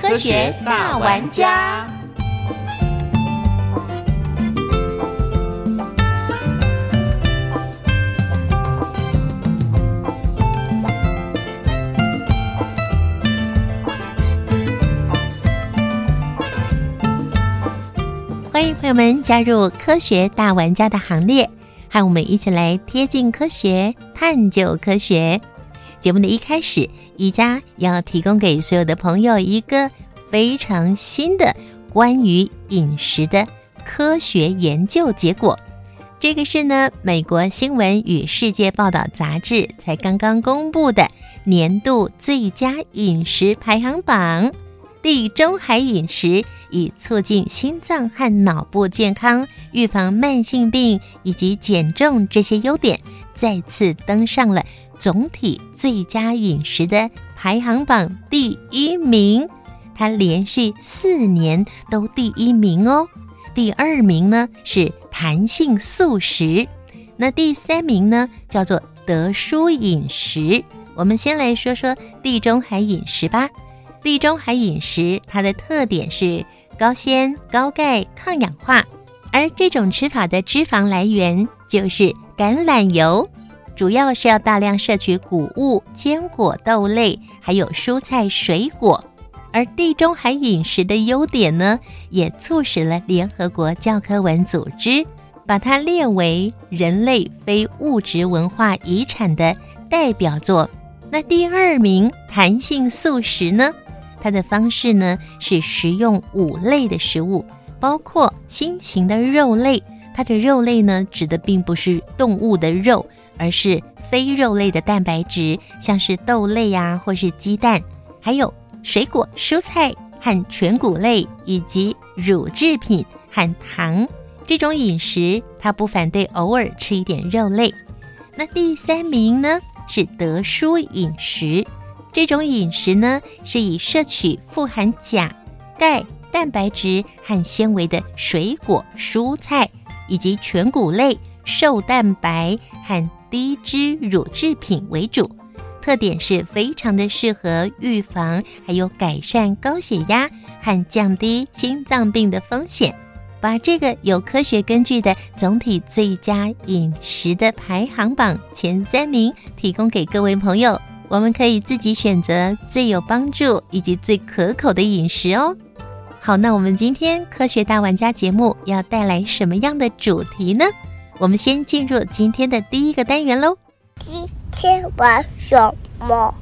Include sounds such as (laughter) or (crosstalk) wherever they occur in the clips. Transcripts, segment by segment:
科学大玩家，欢迎朋友们加入科学大玩家的行列。和我们一起来贴近科学，探究科学。节目的一开始，宜家要提供给所有的朋友一个非常新的关于饮食的科学研究结果。这个是呢，美国新闻与世界报道杂志才刚刚公布的年度最佳饮食排行榜。地中海饮食以促进心脏和脑部健康、预防慢性病以及减重这些优点，再次登上了总体最佳饮食的排行榜第一名。它连续四年都第一名哦。第二名呢是弹性素食，那第三名呢叫做德舒饮食。我们先来说说地中海饮食吧。地中海饮食，它的特点是高纤、高钙、抗氧化，而这种吃法的脂肪来源就是橄榄油，主要是要大量摄取谷物、坚果、豆类，还有蔬菜、水果。而地中海饮食的优点呢，也促使了联合国教科文组织把它列为人类非物质文化遗产的代表作。那第二名弹性素食呢？它的方式呢是食用五类的食物，包括新型的肉类。它的肉类呢指的并不是动物的肉，而是非肉类的蛋白质，像是豆类呀，或是鸡蛋，还有水果、蔬菜和全谷类，以及乳制品和糖。这种饮食，它不反对偶尔吃一点肉类。那第三名呢是德舒饮食。这种饮食呢，是以摄取富含钾、钙、蛋白质和纤维的水果、蔬菜，以及全谷类、瘦蛋白和低脂乳制品为主。特点是非常的适合预防还有改善高血压和降低心脏病的风险。把这个有科学根据的总体最佳饮食的排行榜前三名提供给各位朋友。我们可以自己选择最有帮助以及最可口的饮食哦。好，那我们今天科学大玩家节目要带来什么样的主题呢？我们先进入今天的第一个单元喽。今天玩什么？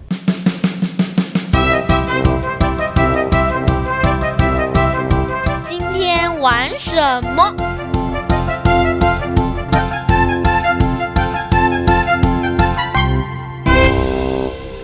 今天玩什么？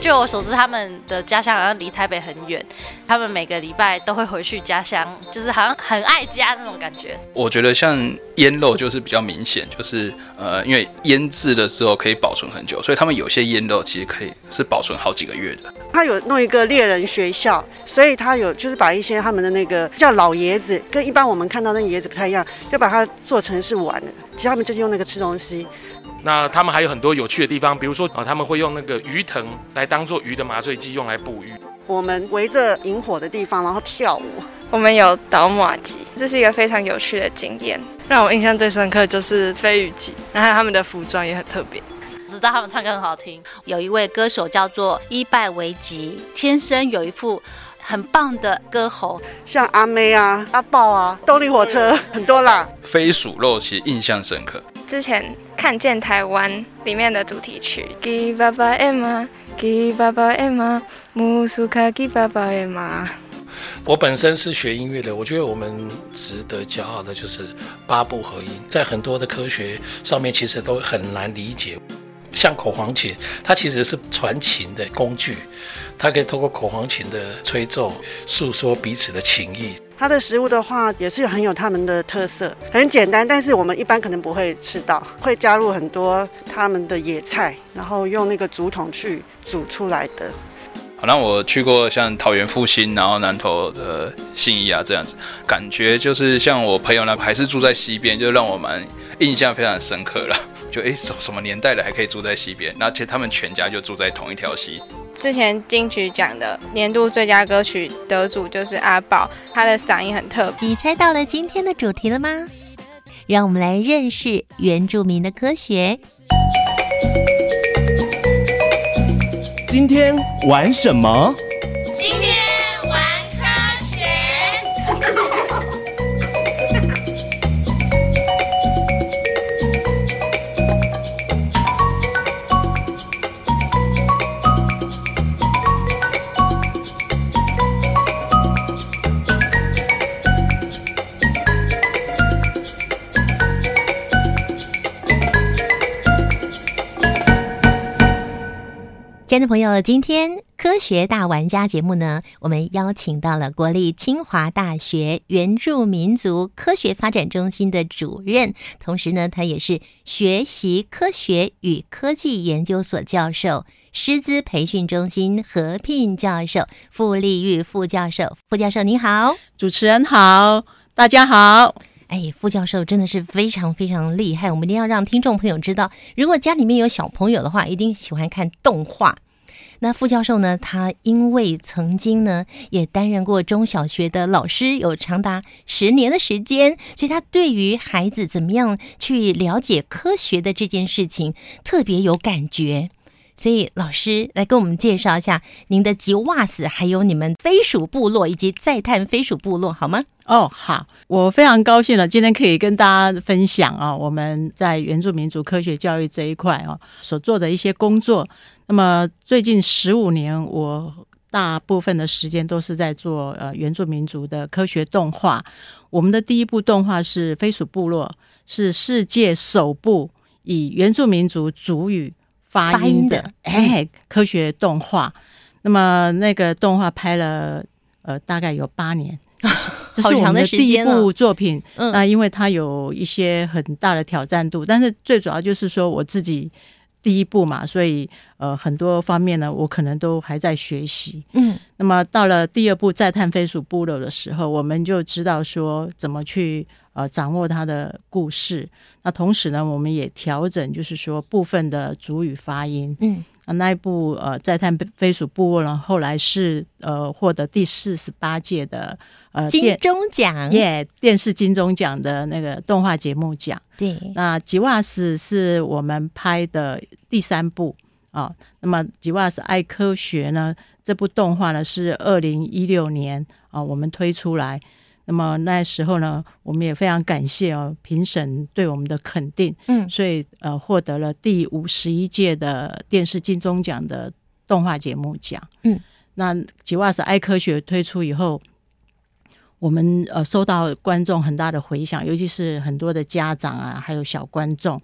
据我所知，他们的家乡好像离台北很远，他们每个礼拜都会回去家乡，就是好像很爱家那种感觉。我觉得像腌肉就是比较明显，就是呃，因为腌制的时候可以保存很久，所以他们有些腌肉其实可以是保存好几个月的。他有弄一个猎人学校，所以他有就是把一些他们的那个叫老爷子，跟一般我们看到那个椰子不太一样，就把它做成是碗的。其实他们就是用那个吃东西。那他们还有很多有趣的地方，比如说啊，他们会用那个鱼藤来当做鱼的麻醉剂，用来捕鱼。我们围着萤火的地方，然后跳舞。我们有倒马机，这是一个非常有趣的经验。让我印象最深刻就是飞鱼机，然后他们的服装也很特别。知道他们唱歌很好听。有一位歌手叫做伊拜维吉，天生有一副很棒的歌喉，像阿妹啊、阿豹啊、动力火车很多啦。飞鼠肉其实印象深刻。之前看见台湾里面的主题曲，给爸爸的妈，给爸爸的妈，木苏卡给爸爸的妈。我本身是学音乐的，我觉得我们值得骄傲的就是八部合音，在很多的科学上面其实都很难理解。像口簧琴，它其实是传情的工具，它可以透过口簧琴的吹奏，诉说彼此的情谊。它的食物的话，也是很有他们的特色，很简单，但是我们一般可能不会吃到，会加入很多他们的野菜，然后用那个竹筒去煮出来的。好，那我去过像桃园复兴，然后南投的信义啊这样子，感觉就是像我朋友那还是住在西边，就让我蛮印象非常深刻了。就诶，什什么年代了还可以住在西边？那其实他们全家就住在同一条溪。之前金曲奖的年度最佳歌曲得主就是阿宝，他的嗓音很特别。你猜到了今天的主题了吗？让我们来认识原住民的科学。今天玩什么？亲爱的朋友，今天科学大玩家节目呢，我们邀请到了国立清华大学原住民族科学发展中心的主任，同时呢，他也是学习科学与科技研究所教授、师资培训中心合聘教授傅立玉副教授。傅教授你好，主持人好，大家好。哎，傅教授真的是非常非常厉害，我们一定要让听众朋友知道，如果家里面有小朋友的话，一定喜欢看动画。那副教授呢？他因为曾经呢也担任过中小学的老师，有长达十年的时间，所以他对于孩子怎么样去了解科学的这件事情特别有感觉。所以老师来跟我们介绍一下您的吉瓦斯，还有你们飞鼠部落以及再探飞鼠部落，好吗？哦，好，我非常高兴了，今天可以跟大家分享啊，我们在原住民族科学教育这一块啊所做的一些工作。那么最近十五年，我大部分的时间都是在做呃原住民族的科学动画。我们的第一部动画是飞鼠部落，是世界首部以原住民族族语发音的。哎科学动画。那么那个动画拍了呃大概有八年。(laughs) 这是我们的第一部作品，那因为它有一些很大的挑战度，但是最主要就是说我自己第一部嘛，所以呃很多方面呢，我可能都还在学习。嗯，那么到了第二部《再探飞鼠部落》的时候，我们就知道说怎么去呃掌握它的故事。那同时呢，我们也调整，就是说部分的主语发音。嗯。啊，那一部呃，在探飞鼠部落呢，后来是呃获得第四十八届的呃金钟奖耶，电视金钟奖的那个动画节目奖。对，那吉瓦斯是我们拍的第三部啊。那么吉瓦斯爱科学呢，这部动画呢是二零一六年啊，我们推出来。那么那时候呢，我们也非常感谢哦评审对我们的肯定，嗯，所以呃获得了第五十一届的电视金钟奖的动画节目奖，嗯，那吉瓦斯爱科学推出以后，我们呃收到观众很大的回响，尤其是很多的家长啊，还有小观众，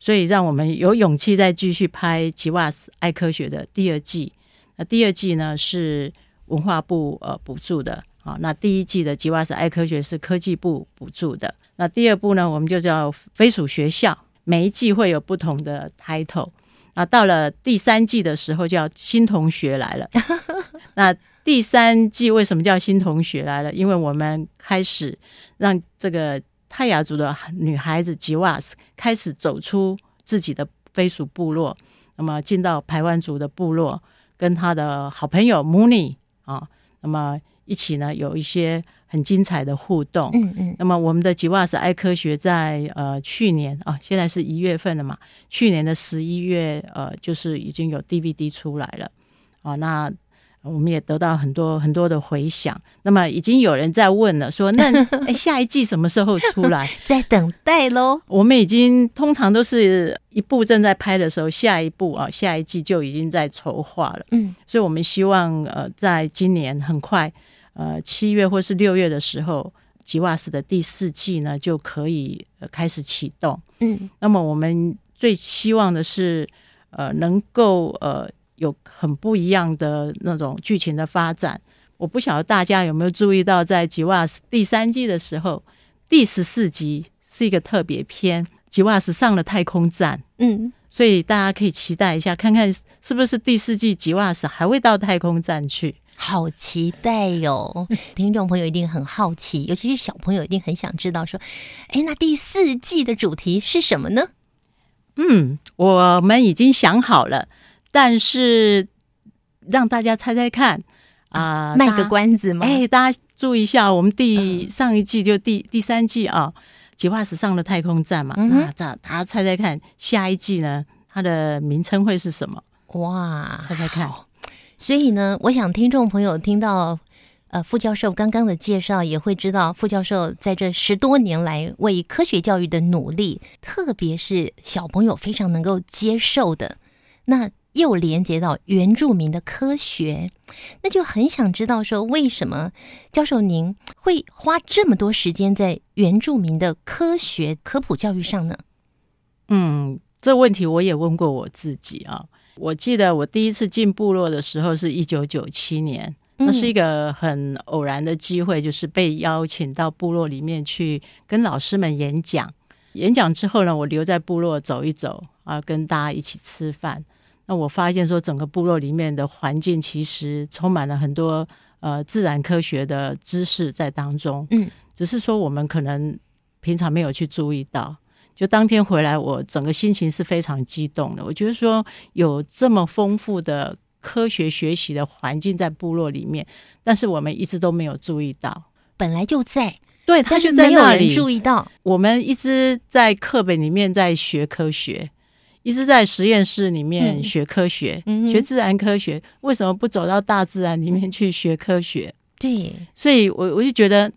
所以让我们有勇气再继续拍吉瓦斯爱科学的第二季。那第二季呢是文化部呃补助的。啊，那第一季的吉瓦斯爱科学是科技部补助的。那第二部呢，我们就叫飞鼠学校。每一季会有不同的 title。那到了第三季的时候，叫新同学来了。(laughs) 那第三季为什么叫新同学来了？因为我们开始让这个泰雅族的女孩子吉瓦斯开始走出自己的飞鼠部落，那么进到排湾族的部落，跟他的好朋友 Mooney 啊，那么。一起呢，有一些很精彩的互动。嗯嗯。那么我们的吉瓦斯爱科学在呃去年啊，现在是一月份了嘛？去年的十一月呃，就是已经有 DVD 出来了啊。那我们也得到很多很多的回响。那么已经有人在问了，说那 (laughs) 哎下一季什么时候出来？(laughs) 在等待喽。我们已经通常都是一部正在拍的时候，下一部啊下一季就已经在筹划了。嗯。所以我们希望呃在今年很快。呃，七月或是六月的时候，吉瓦斯的第四季呢就可以开始启动。嗯，那么我们最希望的是，呃能够呃有很不一样的那种剧情的发展。我不晓得大家有没有注意到，在吉瓦斯第三季的时候，第十四集是一个特别篇，吉瓦斯上了太空站。嗯，所以大家可以期待一下，看看是不是第四季吉瓦斯还会到太空站去。好期待哟！(laughs) 听众朋友一定很好奇，尤其是小朋友一定很想知道，说，哎，那第四季的主题是什么呢？嗯，我们已经想好了，但是让大家猜猜看啊，卖个关子嘛？哎，大家注意一下，我们第上一季就第第三季啊，吉瓦斯上了太空站嘛，那这大家猜猜看，下一季呢，它的名称会是什么？哇，猜猜看。所以呢，我想听众朋友听到呃傅教授刚刚的介绍，也会知道傅教授在这十多年来为科学教育的努力，特别是小朋友非常能够接受的，那又连接到原住民的科学，那就很想知道说，为什么教授您会花这么多时间在原住民的科学科普教育上呢？嗯，这问题我也问过我自己啊。我记得我第一次进部落的时候是一九九七年，那是一个很偶然的机会，就是被邀请到部落里面去跟老师们演讲。演讲之后呢，我留在部落走一走啊，跟大家一起吃饭。那我发现说，整个部落里面的环境其实充满了很多呃自然科学的知识在当中。嗯，只是说我们可能平常没有去注意到。就当天回来，我整个心情是非常激动的。我觉得说有这么丰富的科学学习的环境在部落里面，但是我们一直都没有注意到，本来就在，对，他就在那里注意到。我们一直在课本里面在学科学，一直在实验室里面学科学，学自然科学，为什么不走到大自然里面去学科学？对，所以我我就觉得。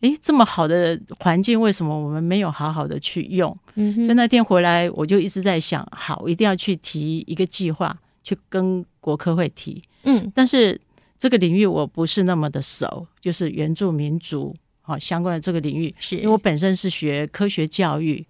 诶，这么好的环境，为什么我们没有好好的去用？嗯，就那天回来，我就一直在想，好，一定要去提一个计划，去跟国科会提。嗯，但是这个领域我不是那么的熟，就是原住民族好相关的这个领域，是因为我本身是学科学教育，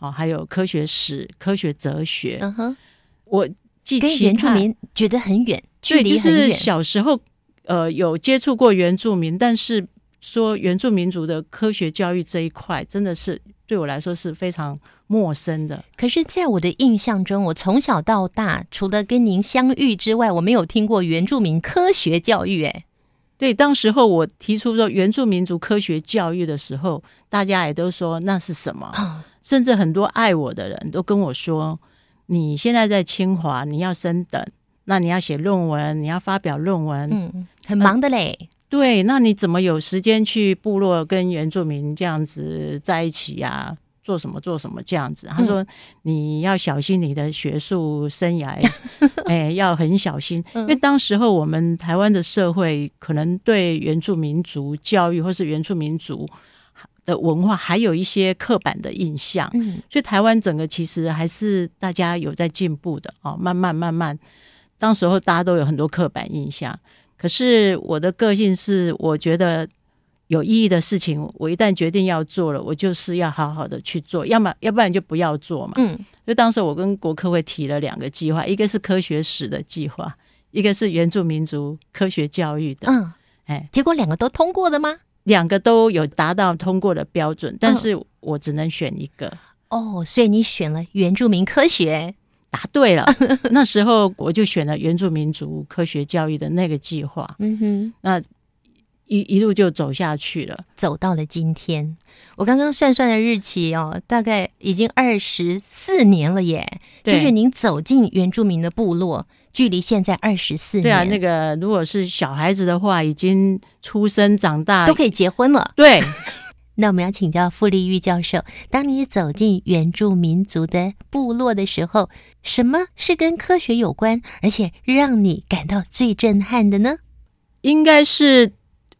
哦，还有科学史、科学哲学。嗯哼，我记跟原住民觉得很远，距离很远。小时候呃有接触过原住民，但是。说原住民族的科学教育这一块，真的是对我来说是非常陌生的。可是，在我的印象中，我从小到大，除了跟您相遇之外，我没有听过原住民科学教育。哎，对，当时候我提出说原住民族科学教育的时候，大家也都说那是什么？甚至很多爱我的人都跟我说：“你现在在清华，你要升等，那你要写论文，你要发表论文，嗯，很忙的嘞。”对，那你怎么有时间去部落跟原住民这样子在一起呀？做什么做什么这样子？他说你要小心你的学术生涯，(laughs) 哎，要很小心，因为当时候我们台湾的社会可能对原住民族教育或是原住民族的文化还有一些刻板的印象，嗯，所以台湾整个其实还是大家有在进步的哦，慢慢慢慢，当时候大家都有很多刻板印象。可是我的个性是，我觉得有意义的事情，我一旦决定要做了，我就是要好好的去做，要么要不然就不要做嘛。嗯，就当时我跟国科会提了两个计划，一个是科学史的计划，一个是原住民族科学教育的。嗯，哎，结果两个都通过的吗？两个都有达到通过的标准，但是我只能选一个。哦，所以你选了原住民科学。答对了，(laughs) 那时候我就选了原住民族科学教育的那个计划。嗯哼，那一一路就走下去了，走到了今天。我刚刚算算的日期哦，大概已经二十四年了耶。就是您走进原住民的部落，距离现在二十四年。对啊，那个如果是小孩子的话，已经出生长大，都可以结婚了。对。(laughs) 那我们要请教傅立玉教授，当你走进原住民族的部落的时候，什么是跟科学有关，而且让你感到最震撼的呢？应该是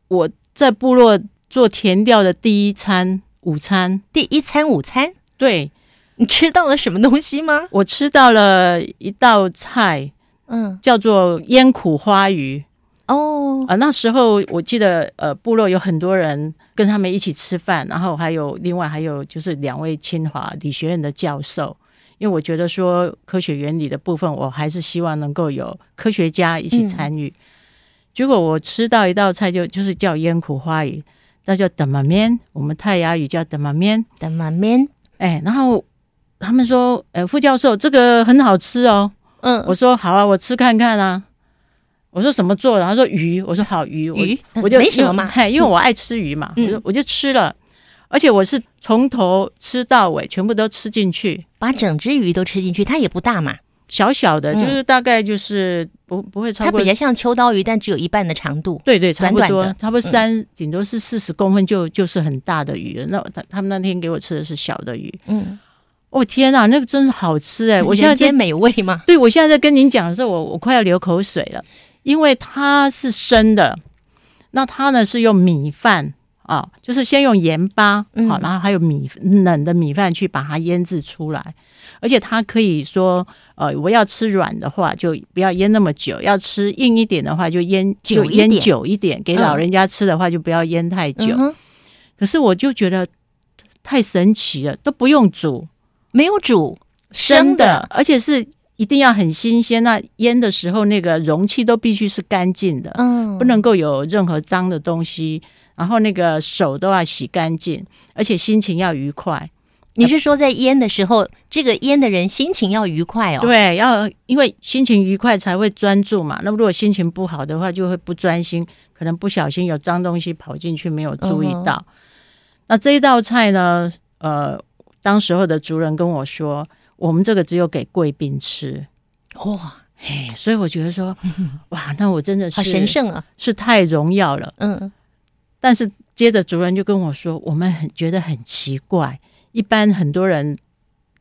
我在部落做田调的第一餐午餐，第一餐午餐。对，你吃到了什么东西吗？我吃到了一道菜，嗯，叫做烟苦花鱼。哦，啊，那时候我记得，呃，部落有很多人跟他们一起吃饭，然后还有另外还有就是两位清华理学院的教授因为我觉得说科学原理的部分，我还是希望能够有科学家一起参与。结果我吃到一道菜就就是叫烟苦花鱼，那叫德玛面，我们泰雅语叫德玛面，德玛面。哎，然后他们说，呃，副教授这个很好吃哦。嗯，我说好啊，我吃看看啊。我说什么做？然后说鱼，我说好鱼，鱼？我就没什么嘛，嘿，因为我爱吃鱼嘛，我就我就吃了，而且我是从头吃到尾，全部都吃进去，把整只鱼都吃进去。它也不大嘛，小小的，就是大概就是不不会超过，它比较像秋刀鱼，但只有一半的长度。对对，差不多，差不多嗯三，顶多是四十公分，就就是很大的鱼了。那他他们那天给我吃的是小的鱼，嗯，哦天哪，那个真是好吃哎！我现在在美味吗？对，我现在在跟您讲的时候，我我快要流口水了。因为它是生的，那它呢是用米饭啊，就是先用盐巴好，然后还有米冷的米饭去把它腌制出来，而且它可以说，呃，我要吃软的话就不要腌那么久，要吃硬一点的话就腌就腌久一点，给老人家吃的话就不要腌太久。可是我就觉得太神奇了，都不用煮，没有煮，生的，而且是。一定要很新鲜，那腌的时候那个容器都必须是干净的，嗯，不能够有任何脏的东西。然后那个手都要洗干净，而且心情要愉快。你是说在腌的时候，这个腌的人心情要愉快哦？对，要因为心情愉快才会专注嘛。那如果心情不好的话，就会不专心，可能不小心有脏东西跑进去，没有注意到。嗯、那这一道菜呢？呃，当时候的族人跟我说。我们这个只有给贵宾吃，哇，哎，所以我觉得说，(laughs) 哇，那我真的是好神圣啊，是太荣耀了，嗯。但是接着主人就跟我说，我们很觉得很奇怪，一般很多人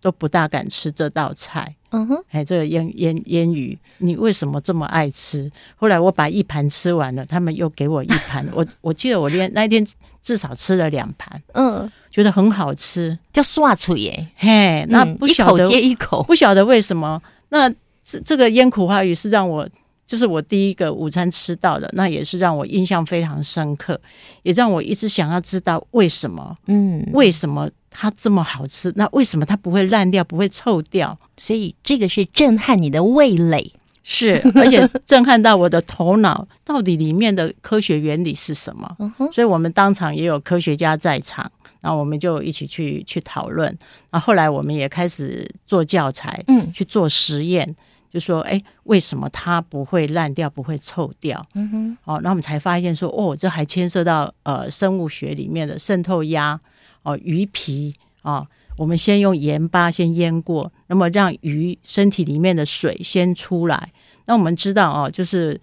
都不大敢吃这道菜，嗯哼，哎，这个腌腌腌鱼，你为什么这么爱吃？后来我把一盘吃完了，他们又给我一盘，我我记得我连那一天至少吃了两盘，嗯。觉得很好吃，叫刷出耶，嘿，那不晓得、嗯、一口接一口，不晓得为什么。那这这个腌苦花鱼是让我，就是我第一个午餐吃到的，那也是让我印象非常深刻，也让我一直想要知道为什么，嗯，为什么它这么好吃？那为什么它不会烂掉，不会臭掉？所以这个是震撼你的味蕾，是，而且震撼到我的头脑，到底里面的科学原理是什么？嗯，所以我们当场也有科学家在场。然后我们就一起去去讨论，然后后来我们也开始做教材，嗯，去做实验，就说，哎，为什么它不会烂掉，不会臭掉？嗯哼，哦，然后我们才发现说，哦，这还牵涉到呃生物学里面的渗透压，哦，鱼皮啊，我们先用盐巴先腌过，那么让鱼身体里面的水先出来。那我们知道哦，就是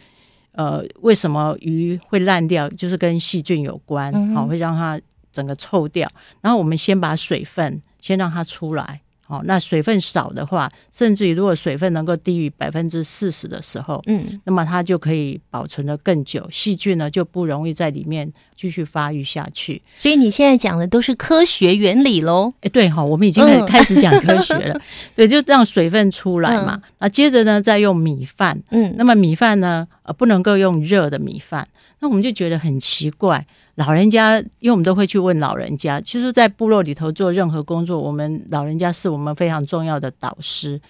呃为什么鱼会烂掉，就是跟细菌有关，好、会让它。整个臭掉，然后我们先把水分先让它出来，哦，那水分少的话，甚至于如果水分能够低于百分之四十的时候，嗯，那么它就可以保存的更久，细菌呢就不容易在里面继续发育下去。所以你现在讲的都是科学原理喽？哎，对哈、哦，我们已经开始讲科学了，(laughs) 对，就让水分出来嘛，那、嗯、接着呢再用米饭，嗯，那么米饭呢，呃，不能够用热的米饭，那我们就觉得很奇怪。老人家，因为我们都会去问老人家，其实，在部落里头做任何工作，我们老人家是我们非常重要的导师。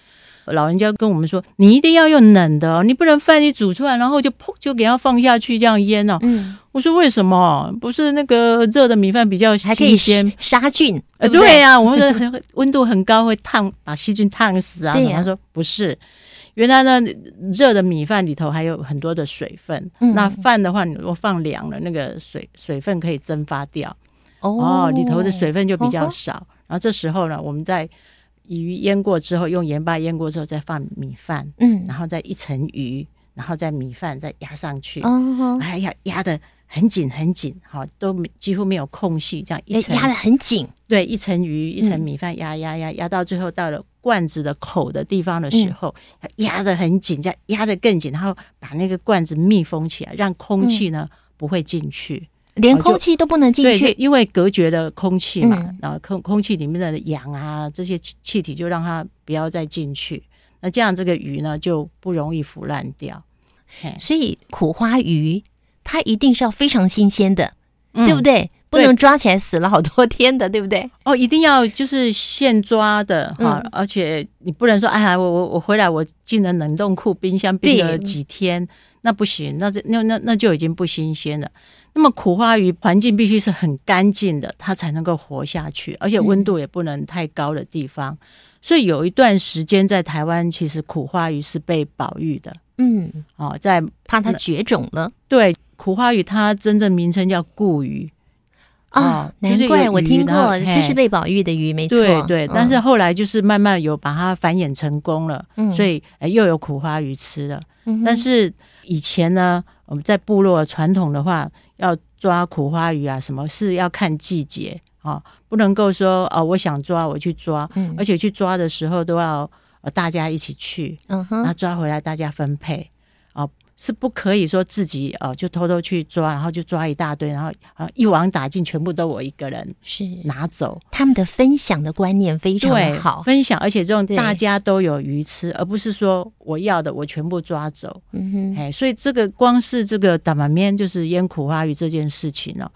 老人家跟我们说，你一定要用冷的，你不能饭一煮出来，然后就砰就给它放下去这样腌哦。嗯，我说为什么？不是那个热的米饭比较还可以鲜杀菌？呃，对呀、啊，我们说 (laughs) 温度很高会烫，把细菌烫死啊。对他说不是。原来呢，热的米饭里头还有很多的水分。嗯、那饭的话，你如果放凉了，那个水水分可以蒸发掉。哦，里头的水分就比较哦少。然后这时候呢，我们在鱼腌过之后，用盐巴腌过之后，再放米饭，嗯，然后再一层鱼，然后再米饭再压上去。哦，哎呀，压的很紧很紧，好，都几乎没有空隙，这样一层压的很紧。对，一层鱼，一层米饭，压压压压到最后到了罐子的口的地方的时候，压得很紧，这样压得更紧，然后把那个罐子密封起来，让空气呢、不会进去，连空气都不能进对，去。因为隔绝了空气嘛，嗯。然后空空气里面的氧啊这些气气体就让它不要再进去，那这样这个鱼呢就不容易腐烂掉。嘿。所以苦花鱼它一定是要非常新鲜的，嗯。对不对？不能抓起来死了好多天的，(laughs) 对不对？哦，一定要就是现抓的哈，而且你不能说，哎呀，我我我回来我进了冷冻库、冰箱冰了几天，那不行，那这那那那就已经不新鲜了。那么苦花鱼环境必须是很干净的，它才能够活下去，而且温度也不能太高的地方。所以有一段时间在台湾，其实苦花鱼是被保育的。嗯，哦，在怕它绝种了。对，苦花鱼它真正名称叫固鱼。啊，难怪我听过，这是被保育的鱼，没错。对对，但是后来就是慢慢有把它繁衍成功了，所以又有苦花鱼吃了。但是以前呢，我们在部落传统的话，要抓苦花鱼啊，什么是要看季节啊，不能够说啊，我想抓我去抓，而且去抓的时候都要大家一起去，嗯哼，那抓回来大家分配。是不可以说自己呃就偷偷去抓，然后就抓一大堆，然后啊一网打尽，全部都我一个人是拿走。他们的分享的观念非常好，分享，而且这种大家都有鱼吃，而不是说我要的我全部抓走。嗯哼，哎，所以这个光是这个打满面就是腌苦花鱼这件事情呢，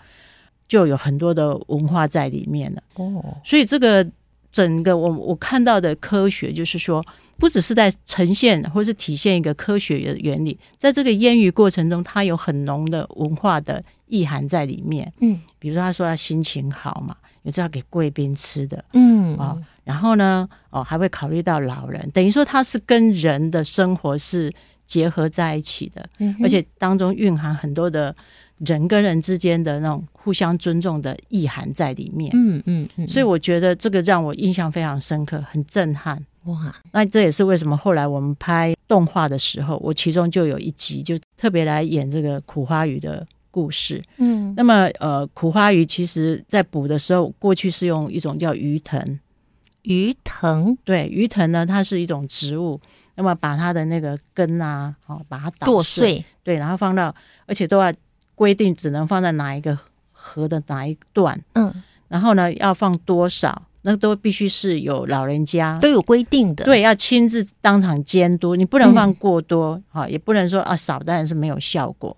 就有很多的文化在里面了。哦，所以这个整个我我看到的科学就是说。不只是在呈现或是体现一个科学的原理，在这个腌鱼过程中，它有很浓的文化的意涵在里面。嗯，比如说他说他心情好嘛，也是要给贵宾吃的。嗯啊，然后呢，哦还会考虑到老人，等于说它是跟人的生活是结合在一起的，而且当中蕴含很多的人跟人之间的那种互相尊重的意涵在里面。嗯嗯嗯，所以我觉得这个让我印象非常深刻，很震撼。哇，那这也是为什么后来我们拍动画的时候，我其中就有一集就特别来演这个苦花鱼的故事。嗯，那么呃，苦花鱼其实在捕的时候，过去是用一种叫鱼藤，鱼藤？对，鱼藤呢，它是一种植物，那么把它的那个根啊，哦，把它剁碎，对，然后放到，而且都要规定只能放在哪一个河的哪一段，嗯，然后呢，要放多少？那都必须是有老人家都有规定的，对，要亲自当场监督，你不能放过多啊，也不能说啊少，当然是没有效果。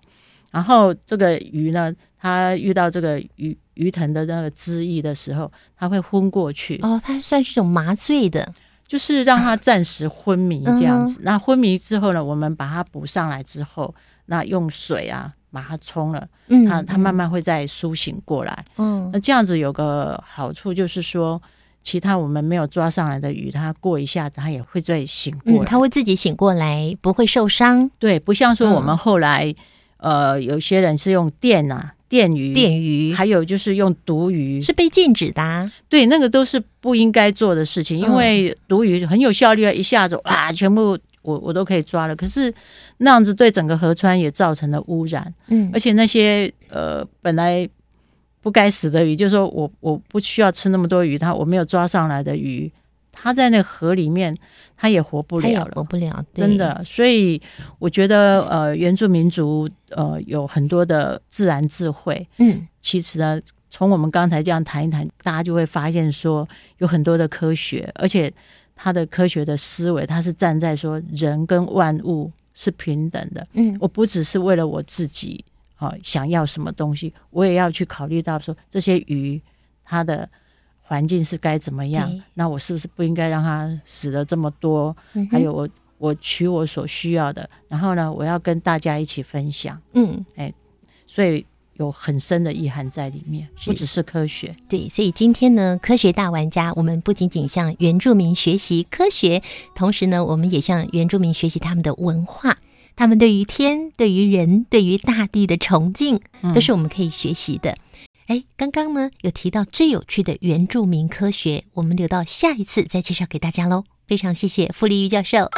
然后这个鱼呢，它遇到这个鱼鱼藤的那个汁液的时候，它会昏过去。哦，它算是一种麻醉的，就是让它暂时昏迷这样子。那昏迷之后呢，我们把它补上来之后，那用水啊。把它冲了，嗯，它它慢慢会再苏醒过来，嗯，那这样子有个好处就是说，其他我们没有抓上来的鱼，它过一下它也会再醒过来，它会自己醒过来，不会受伤。对，不像说我们后来，呃，有些人是用电啊，电鱼，电鱼，还有就是用毒鱼，是被禁止的。对，那个都是不应该做的事情，因为毒鱼很有效率，一下子啊，全部。我我都可以抓了，可是那样子对整个河川也造成了污染，嗯，而且那些呃本来不该死的鱼，就是说我我不需要吃那么多鱼，它我没有抓上来的鱼，它在那河里面它也活不了了，活不了，真的。所以我觉得呃原住民族呃有很多的自然智慧，嗯，其实呢从我们刚才这样谈一谈，大家就会发现说有很多的科学，而且。他的科学的思维，他是站在说人跟万物是平等的。嗯，我不只是为了我自己啊，想要什么东西，我也要去考虑到说这些鱼它的环境是该怎么样。那我是不是不应该让它死了这么多？还有我我取我所需要的，然后呢，我要跟大家一起分享。嗯，哎，所以。有很深的意涵在里面，不只是科学。对，所以今天呢，科学大玩家，我们不仅仅向原住民学习科学，同时呢，我们也向原住民学习他们的文化，他们对于天、对于人、对于大地的崇敬，都是我们可以学习的。哎，刚刚呢有提到最有趣的原住民科学，我们留到下一次再介绍给大家喽。非常谢谢傅立玉教授。